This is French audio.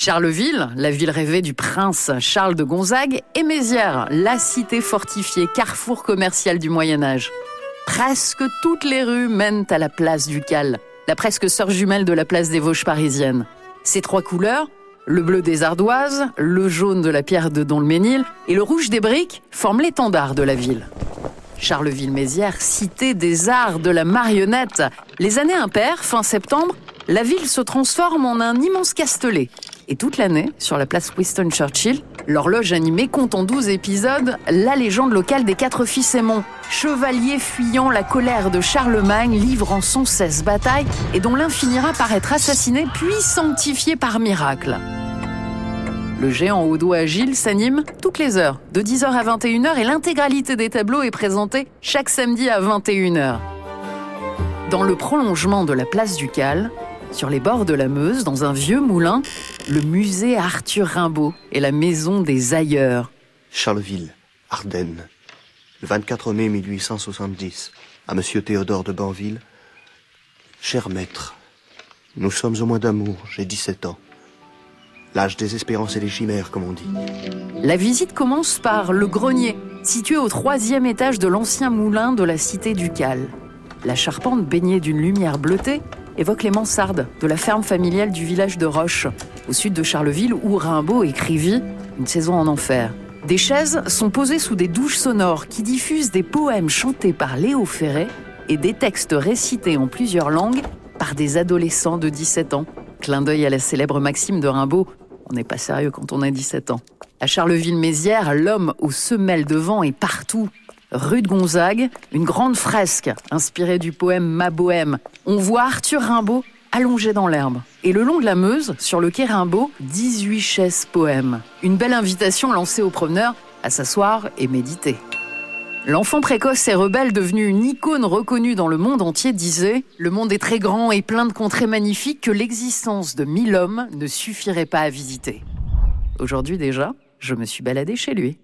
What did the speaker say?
Charleville, la ville rêvée du prince Charles de Gonzague, et Mézières, la cité fortifiée, carrefour commercial du Moyen Âge. Presque toutes les rues mènent à la place du Cal, la presque sœur jumelle de la place des Vosges parisiennes. Ces trois couleurs, le bleu des ardoises, le jaune de la pierre de Don-le-Ménil et le rouge des briques, forment l'étendard de la ville. Charleville-Mézières, cité des arts de la marionnette. Les années impaires, fin septembre, la ville se transforme en un immense castelet. Et toute l'année, sur la place Winston Churchill, l'horloge animée compte en 12 épisodes la légende locale des quatre fils Aymon, chevalier fuyant la colère de Charlemagne, livrant sans cesse bataille et dont l'un finira par être assassiné puis sanctifié par miracle. Le géant au doigt agile s'anime toutes les heures, de 10h à 21h, et l'intégralité des tableaux est présentée chaque samedi à 21h. Dans le prolongement de la place du Cal, sur les bords de la Meuse, dans un vieux moulin, le musée Arthur Rimbaud et la maison des ailleurs. Charleville, Ardennes, le 24 mai 1870, à Monsieur Théodore de Banville. Cher maître, nous sommes au mois d'amour, j'ai 17 ans. L'âge des espérances et des chimères, comme on dit. La visite commence par le grenier, situé au troisième étage de l'ancien moulin de la cité du Cal. La charpente baignée d'une lumière bleutée évoque les mansardes de la ferme familiale du village de Roche, au sud de Charleville, où Rimbaud écrivit Une saison en enfer. Des chaises sont posées sous des douches sonores qui diffusent des poèmes chantés par Léo Ferré et des textes récités en plusieurs langues par des adolescents de 17 ans. Clin d'œil à la célèbre maxime de Rimbaud On n'est pas sérieux quand on a 17 ans. À Charleville-Mézières, l'homme aux semelles de vent est partout. Rue de Gonzague, une grande fresque inspirée du poème Ma Bohème. On voit Arthur Rimbaud allongé dans l'herbe. Et le long de la Meuse, sur le quai Rimbaud, 18 chaises poèmes. Une belle invitation lancée aux promeneurs à s'asseoir et méditer. L'enfant précoce et rebelle devenu une icône reconnue dans le monde entier disait Le monde est très grand et plein de contrées magnifiques que l'existence de mille hommes ne suffirait pas à visiter. Aujourd'hui déjà, je me suis baladé chez lui.